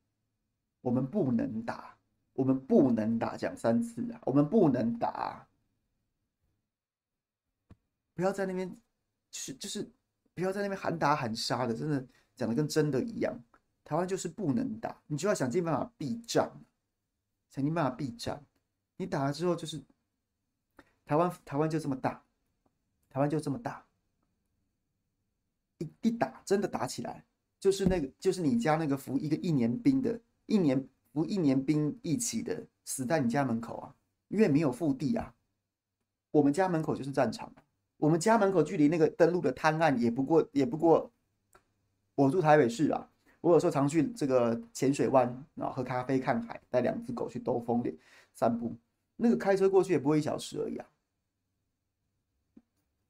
A: 我们不能打，我们不能打，讲三次啊！我们不能打，不要在那边，就是就是不要在那边喊打喊杀的，真的讲的跟真的一样。台湾就是不能打，你就要想尽办法避战，想尽办法避战。你打了之后，就是台湾，台湾就这么大，台湾就这么大。一一打，真的打起来，就是那个，就是你家那个服一个一年兵的，一年服一年兵一起的，死在你家门口啊，因为没有腹地啊。我们家门口就是战场，我们家门口距离那个登陆的滩岸也不过，也不过，我住台北市啊。我有时候常去这个浅水湾，然后喝咖啡、看海，带两只狗去兜风的散步。那个开车过去也不会一小时而已啊，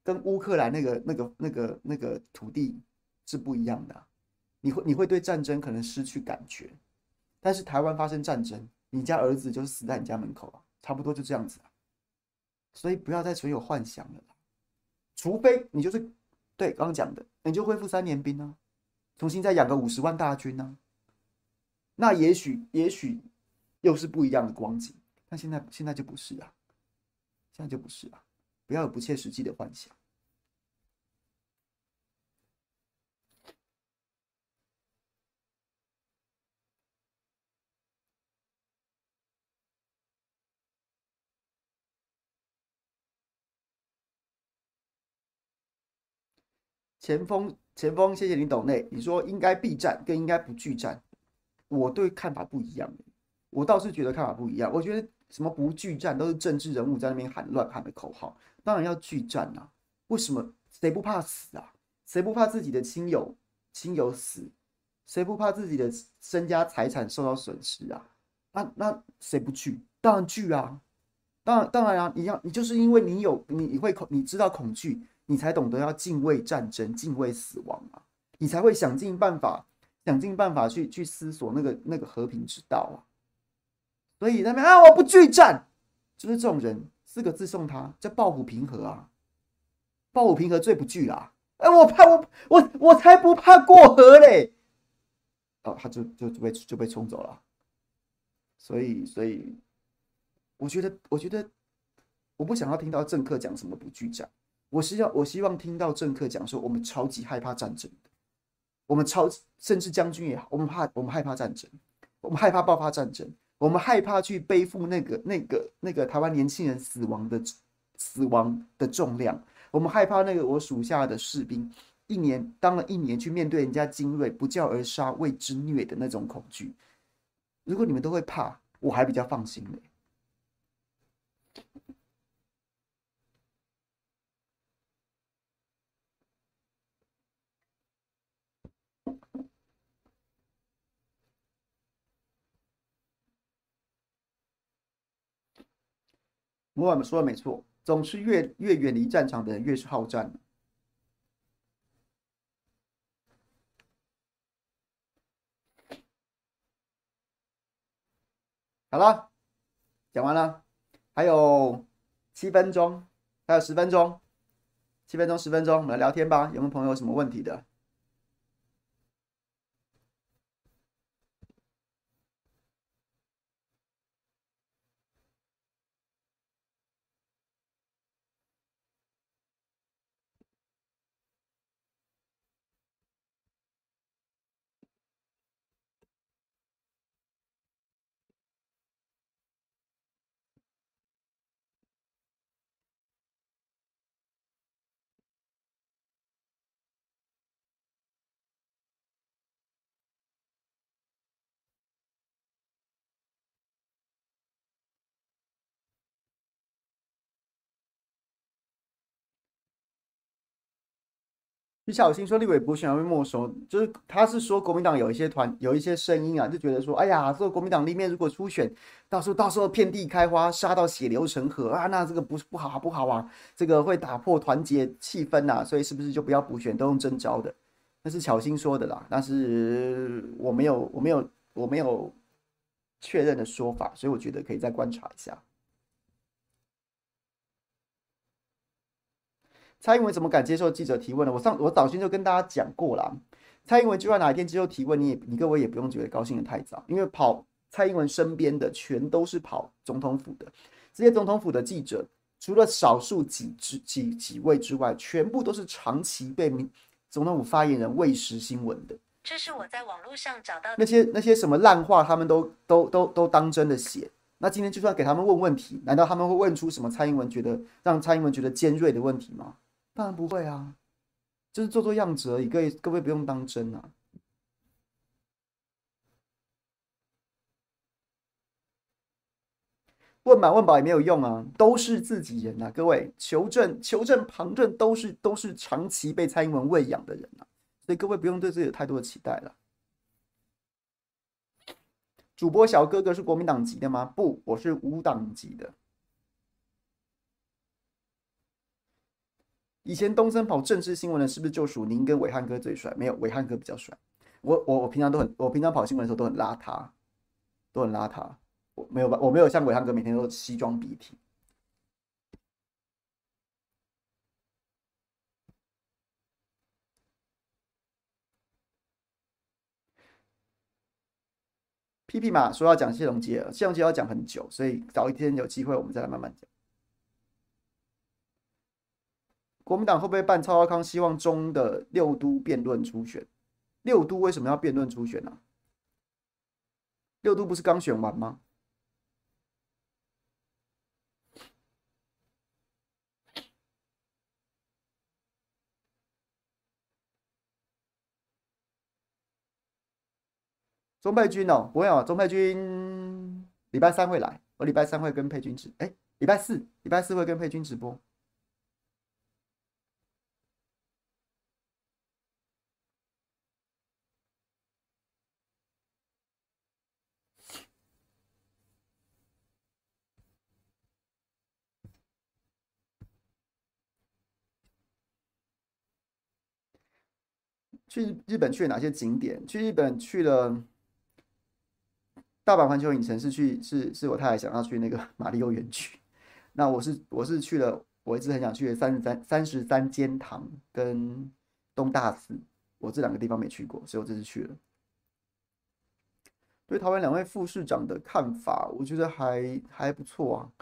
A: 跟乌克兰那个、那个、那个、那个土地是不一样的。你会你会对战争可能失去感觉，但是台湾发生战争，你家儿子就是死在你家门口啊，差不多就这样子啊。所以不要再存有幻想了，除非你就是对刚刚讲的，你就恢复三年兵啊。重新再养个五十万大军、啊？那也许也许又是不一样的光景。但现在现在就不是啊，现在就不是啊！不要有不切实际的幻想。前锋。前锋，谢谢你抖内。你说应该避战，跟应该不拒战，我对看法不一样。我倒是觉得看法不一样。我觉得什么不拒战都是政治人物在那边喊乱喊的口号。当然要拒战啊！为什么？谁不怕死啊？谁不怕自己的亲友亲友死？谁不怕自己的身家财产受到损失啊？那那谁不惧？当然惧啊！当然当然啊！你要你就是因为你有你你会恐你知道恐惧。你才懂得要敬畏战争，敬畏死亡啊！你才会想尽办法，想尽办法去去思索那个那个和平之道啊！所以他们啊，我不惧战，就是这种人，四个字送他叫抱虎平和啊！抱虎平和最不惧啦！哎，我怕我我我才不怕过河嘞！哦，他就就就被就被冲走了。所以所以，我觉得我觉得我不想要听到政客讲什么不惧战。我是要，我希望听到政客讲说，我们超级害怕战争，我们超甚至将军也好，我们怕，我们害怕战争，我们害怕爆发战争，我们害怕去背负那个、那个、那个台湾年轻人死亡的死亡的重量，我们害怕那个我属下的士兵一年当了一年去面对人家精锐不教而杀为之虐的那种恐惧。如果你们都会怕，我还比较放心嘞。我们说的没错，总是越越远离战场的人越是好战。好了，讲完了，还有七分钟，还有十分钟，七分钟十分钟，我们来聊天吧。有没有朋友有什么问题的？李小新说立委补选会没收，就是他是说国民党有一些团有一些声音啊，就觉得说，哎呀，这个国民党里面如果初选，到时候到时候遍地开花，杀到血流成河啊，那这个不是不好不好啊，这个会打破团结气氛呐，所以是不是就不要补选，都用征召的？那是巧心说的啦，但是我没有我没有我没有确认的说法，所以我觉得可以再观察一下。蔡英文怎么敢接受记者提问呢？我上我早先就跟大家讲过了，蔡英文就算哪一天接受提问，你也你各位也不用觉得高兴得太早，因为跑蔡英文身边的全都是跑总统府的，这些总统府的记者，除了少数几几几几位之外，全部都是长期被民总统府发言人喂食新闻的。
B: 这是我在网络上找到的
A: 那些那些什么烂话，他们都都都都当真的写。那今天就算给他们问问题，难道他们会问出什么蔡英文觉得让蔡英文觉得尖锐的问题吗？当然不会啊，就是做做样子而已。各位各位不用当真啊。问满问饱也没有用啊，都是自己人啊。各位求证求证旁证都是都是长期被蔡英文喂养的人啊，所以各位不用对自己有太多的期待了。主播小哥哥是国民党籍的吗？不，我是无党籍的。以前东森跑政治新闻的，是不是就属您跟伟汉哥最帅？没有，伟汉哥比较帅。我我我平常都很，我平常跑新闻的时候都很邋遢，都很邋遢。我没有吧？我没有像伟汉哥每天都西装笔挺。屁屁嘛，说要讲谢龙杰，谢龙杰要讲很久，所以早一天有机会我们再来慢慢讲。国民党会不会办蔡少康希望中的六都辩论初选？六都为什么要辩论初选呢、啊？六都不是刚选完吗？钟佩君哦，不会啊，钟佩君礼拜三会来，我礼拜三会跟佩君直，哎，礼拜四，礼拜四会跟佩君直播。去日本去了哪些景点？去日本去了。大阪环球影城是去是是我太太想要去那个 马里奥园区，那我是我是去了，我一直很想去的三十三三十三间堂跟东大寺，我这两个地方没去过，所以我这次去了。对台湾两位副市长的看法，我觉得还还不错啊。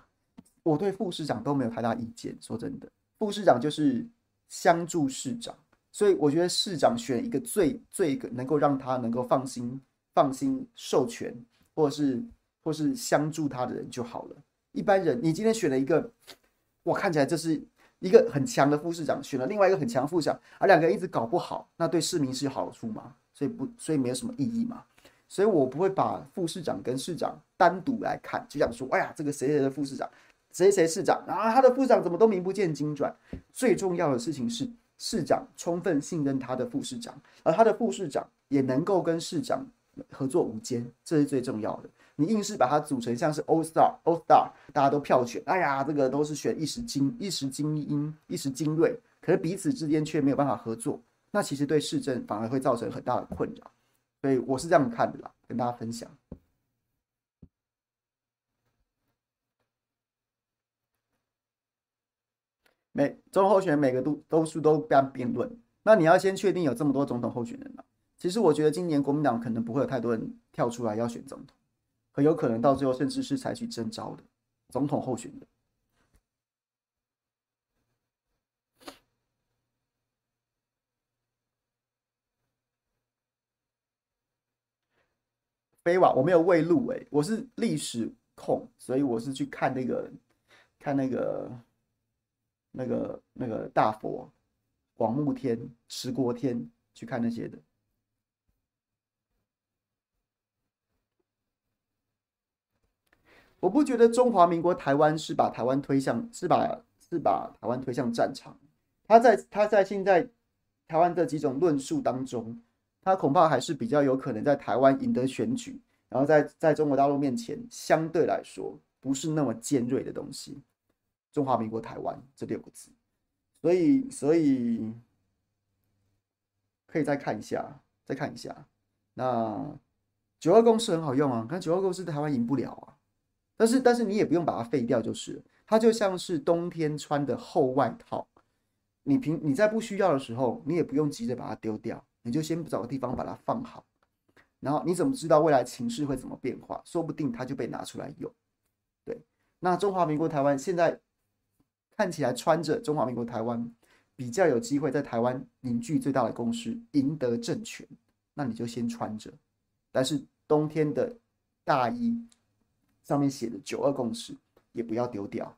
A: 我对副市长都没有太大意见，说真的，副市长就是相助市长，所以我觉得市长选一个最最能够让他能够放心放心授权。或者是或是相助他的人就好了。一般人，你今天选了一个，我看起来这是一个很强的副市长，选了另外一个很强副市长，而两个人一直搞不好，那对市民是有好处吗？所以不，所以没有什么意义嘛。所以我不会把副市长跟市长单独来看，就想说，哎呀，这个谁谁的副市长，谁谁市长啊，他的副市长怎么都名不见经传。最重要的事情是，市长充分信任他的副市长，而他的副市长也能够跟市长。合作无间，这是最重要的。你硬是把它组成像是 All Star、All Star，大家都票选，哎呀，这个都是选一时精、一时精英、一时精锐，可是彼此之间却没有办法合作，那其实对市政反而会造成很大的困扰。所以我是这样看的啦，跟大家分享。每总候选人每个都都是都这样辩论，那你要先确定有这么多总统候选人了。其实我觉得今年国民党可能不会有太多人跳出来要选总统，很有可能到最后甚至是采取征召的总统候选人。飞瓦，我没有未录诶，我是历史控，所以我是去看那个看那个那个那个大佛广目天、持国天去看那些的。我不觉得中华民国台湾是把台湾推向是把是把台湾推向战场，他在他在现在台湾这几种论述当中，他恐怕还是比较有可能在台湾赢得选举，然后在在中国大陆面前相对来说不是那么尖锐的东西。中华民国台湾这六个字，所以所以可以再看一下，再看一下。那九二共识很好用啊，可是九二共识台湾赢不了啊。但是，但是你也不用把它废掉，就是它就像是冬天穿的厚外套，你平你在不需要的时候，你也不用急着把它丢掉，你就先找个地方把它放好，然后你怎么知道未来情势会怎么变化？说不定它就被拿出来用。对，那中华民国台湾现在看起来穿着中华民国台湾比较有机会在台湾凝聚最大的共识，赢得政权，那你就先穿着。但是冬天的大衣上面写的“九二共识”也不要丢掉。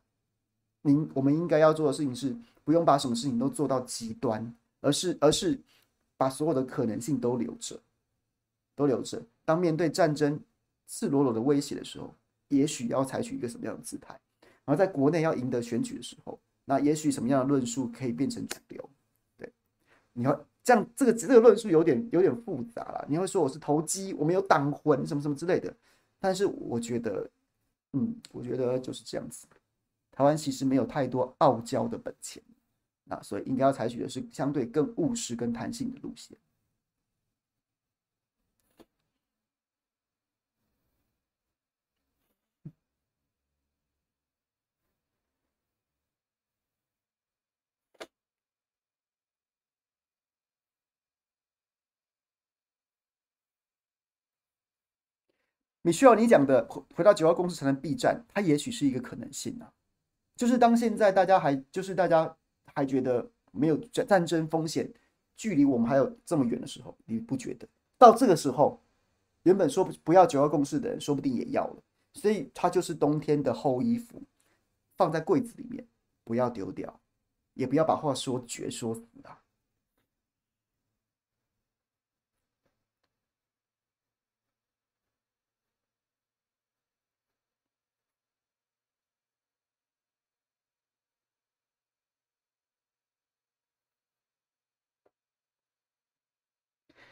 A: 您我们应该要做的事情是，不用把什么事情都做到极端，而是而是把所有的可能性都留着，都留着。当面对战争赤裸裸的威胁的时候，也许要采取一个什么样的姿态？然后在国内要赢得选举的时候。那也许什么样的论述可以变成主流？对，你要这样，这个这个论述有点有点复杂了。你会说我是投机，我没有党魂，什么什么之类的。但是我觉得，嗯，我觉得就是这样子。台湾其实没有太多傲娇的本钱，那所以应该要采取的是相对更务实跟弹性的路线。你需要你讲的回回到九二共识才能避战，它也许是一个可能性啊。就是当现在大家还就是大家还觉得没有战战争风险，距离我们还有这么远的时候，你不觉得？到这个时候，原本说不不要九二共识的人，说不定也要了。所以它就是冬天的厚衣服，放在柜子里面，不要丢掉，也不要把话说绝说死啊。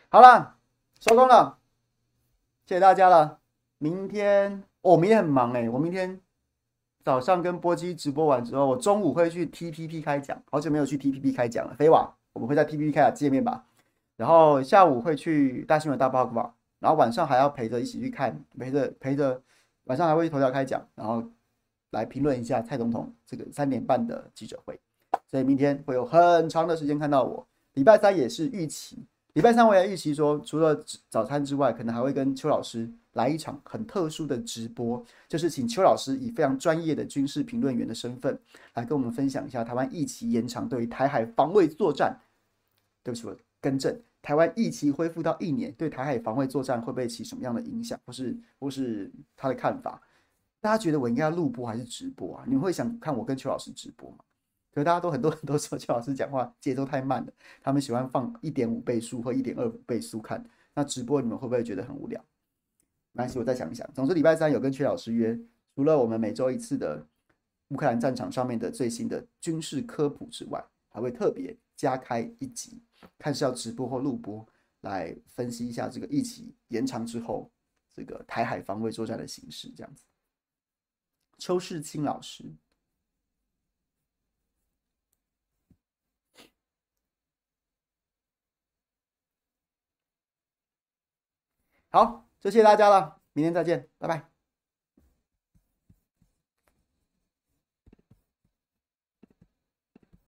A: 好了，收工了，谢谢大家了。明天我、哦、明天很忙哎，我明天早上跟波基直播完之后，我中午会去 TPP 开讲，好久没有去 TPP 开讲了。飞网，我们会在 TPP 开讲见面吧。然后下午会去大新闻大报告，然后晚上还要陪着一起去看，陪着陪着，晚上还会去头条开讲，然后来评论一下蔡总统这个三点半的记者会。所以明天会有很长的时间看到我。礼拜三也是预期。礼拜三我也预期说，除了早餐之外，可能还会跟邱老师来一场很特殊的直播，就是请邱老师以非常专业的军事评论员的身份，来跟我们分享一下台湾疫情延长对于台海防卫作战。对不起，我更正，台湾疫情恢复到一年，对台海防卫作战会不会起什么样的影响，或是或是他的看法？大家觉得我应该要录播还是直播啊？你们会想看我跟邱老师直播吗？可是大家都很多人都说邱老师讲话节奏太慢了，他们喜欢放一点五倍速或一点二倍速看。那直播你们会不会觉得很无聊？没关系，我再想一想。总之礼拜三有跟邱老师约，除了我们每周一次的乌克兰战场上面的最新的军事科普之外，还会特别加开一集，看是要直播或录播，来分析一下这个疫情延长之后这个台海防卫作战的形势。这样子，邱世清老师。好，就谢谢大家了，明天再见，拜拜。